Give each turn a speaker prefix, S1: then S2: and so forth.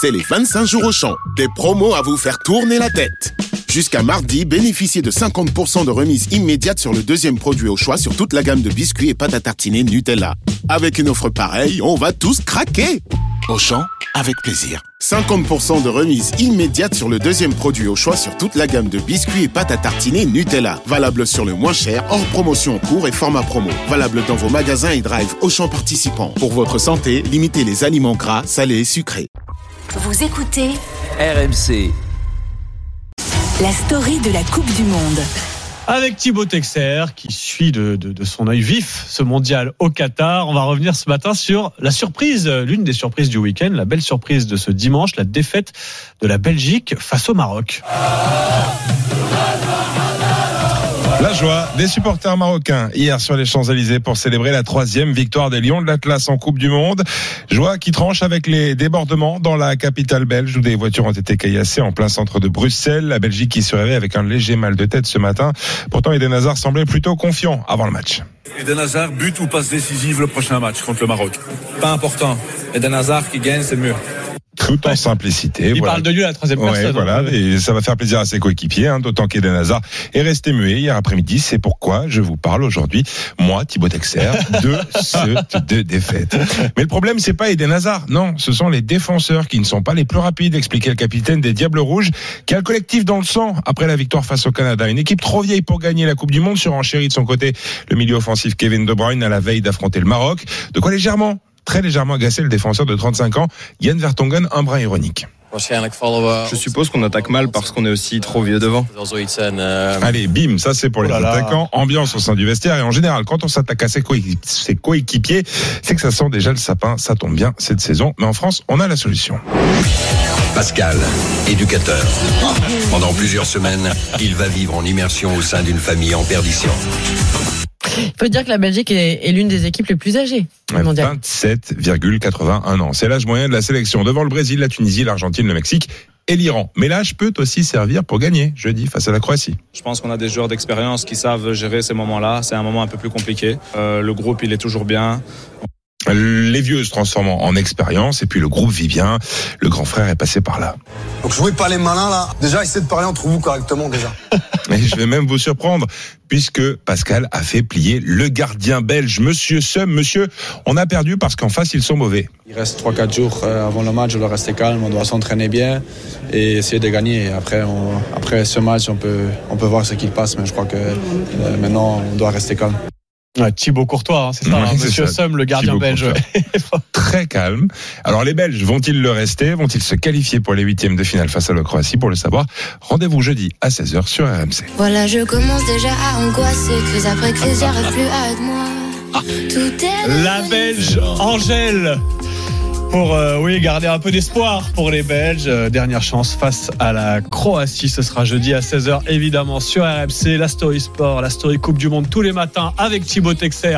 S1: c'est les 25 jours au champ. Des promos à vous faire tourner la tête. Jusqu'à mardi, bénéficiez de 50% de remise immédiate sur le deuxième produit au choix sur toute la gamme de biscuits et pâtes à tartiner Nutella. Avec une offre pareille, on va tous craquer Auchan, avec plaisir. 50% de remise immédiate sur le deuxième produit au choix sur toute la gamme de biscuits et pâtes à tartiner Nutella. Valable sur le moins cher, hors promotion en cours et format promo. Valable dans vos magasins et drive Auchan participants. Pour votre santé, limitez les aliments gras, salés et sucrés.
S2: Vous écoutez
S3: RMC.
S2: la story de la Coupe du Monde.
S4: Avec Thibaut Texer qui suit de, de- de son œil vif ce mondial au Qatar. On va revenir ce matin sur la surprise, l'une des surprises du week-end, la belle surprise de ce dimanche, la défaite de la Belgique face au Maroc.
S5: La joie des supporters marocains hier sur les Champs-Élysées pour célébrer la troisième victoire des Lions de l'Atlas en Coupe du Monde. Joie qui tranche avec les débordements dans la capitale belge où des voitures ont été caillassées en plein centre de Bruxelles. La Belgique qui se réveille avec un léger mal de tête ce matin. Pourtant, Eden Hazard semblait plutôt confiant avant le match.
S6: Eden Hazard, but ou passe décisive le prochain match contre le Maroc?
S7: Pas important. Eden Hazard qui gagne, c'est mieux.
S5: Tout en simplicité.
S4: Il
S5: voilà.
S4: parle de lui à la troisième
S5: Ouais,
S4: personne.
S5: voilà,
S4: hein.
S5: et ça va faire plaisir à ses coéquipiers, hein, d'autant qu'Eden Hazard est resté muet hier après-midi. C'est pourquoi je vous parle aujourd'hui, moi, Thibaut Texer, de ce de défaite. Mais le problème, c'est pas Eden Hazard, non, ce sont les défenseurs qui ne sont pas les plus rapides, expliquait le capitaine des Diables Rouges, qui a le collectif dans le sang après la victoire face au Canada. Une équipe trop vieille pour gagner la Coupe du Monde, sur chéri de son côté le milieu offensif Kevin De Bruyne à la veille d'affronter le Maroc. De quoi légèrement Très légèrement agacé le défenseur de 35 ans, Yann Vertonghen, un brin ironique.
S8: Je suppose qu'on attaque mal parce qu'on est aussi trop vieux devant.
S5: Allez, bim, ça c'est pour
S4: Oh
S5: les
S4: là.
S5: attaquants. Ambiance au sein du vestiaire et en général, quand on s'attaque à ses coéquipiers, c'est que ça sent déjà le sapin. Ça tombe bien cette saison, mais en France, on a la solution.
S3: Pascal, éducateur. Pendant plusieurs semaines, il va vivre en immersion au sein d'une famille en perdition.
S9: Il faut dire que la Belgique est, est l'une des équipes les plus âgées du mondial.
S5: 27,81 ans. C'est l'âge moyen de la sélection devant le Brésil, la Tunisie, l'Argentine, le Mexique et l'Iran. Mais l'âge peut aussi servir pour gagner jeudi face à la Croatie.
S7: Je pense qu'on a des joueurs d'expérience qui savent gérer ces moments-là. C'est un moment un peu plus compliqué. Euh, le groupe, il est toujours bien.
S5: Les vieux se transforment en expérience et puis le groupe vit bien. Le grand frère est passé par là.
S10: Donc jouez pas les malins là. Déjà, essayez de parler entre vous correctement déjà.
S5: Et je vais même vous surprendre, puisque Pascal a fait plier le gardien belge, Monsieur Sum. Monsieur, on a perdu parce qu'en face, ils sont mauvais.
S7: Il reste 3-4 jours euh, avant le match. On doit rester calme. On doit s'entraîner bien et essayer de gagner. Après, on- après ce match, on peut, on peut voir ce qu'il passe. Mais je crois que euh, maintenant, on doit rester calme.
S4: Ouais, Thibaut Courtois, hein, c'est ça,
S5: Ouais,
S4: hein,
S5: c'est
S4: Monsieur
S5: ça.
S4: Somme, le gardien
S5: Thibaut
S4: belge.
S5: Très calme. Alors les Belges vont-ils le rester? Vont-ils se qualifier pour les huitièmes de finale face à la Croatie? Pour le savoir, rendez-vous jeudi à 16h sur RMC.
S11: Voilà, je commence déjà à angoisser. Crise après crise, plus à être moi. Tout est.
S4: La Belge Angèle pour euh, garder un peu d'espoir pour les Belges. Euh, dernière chance face à la Croatie. Ce sera jeudi à 16h évidemment sur RMC. La Story Sport, la Story Coupe du Monde tous les matins avec Thibaut Texer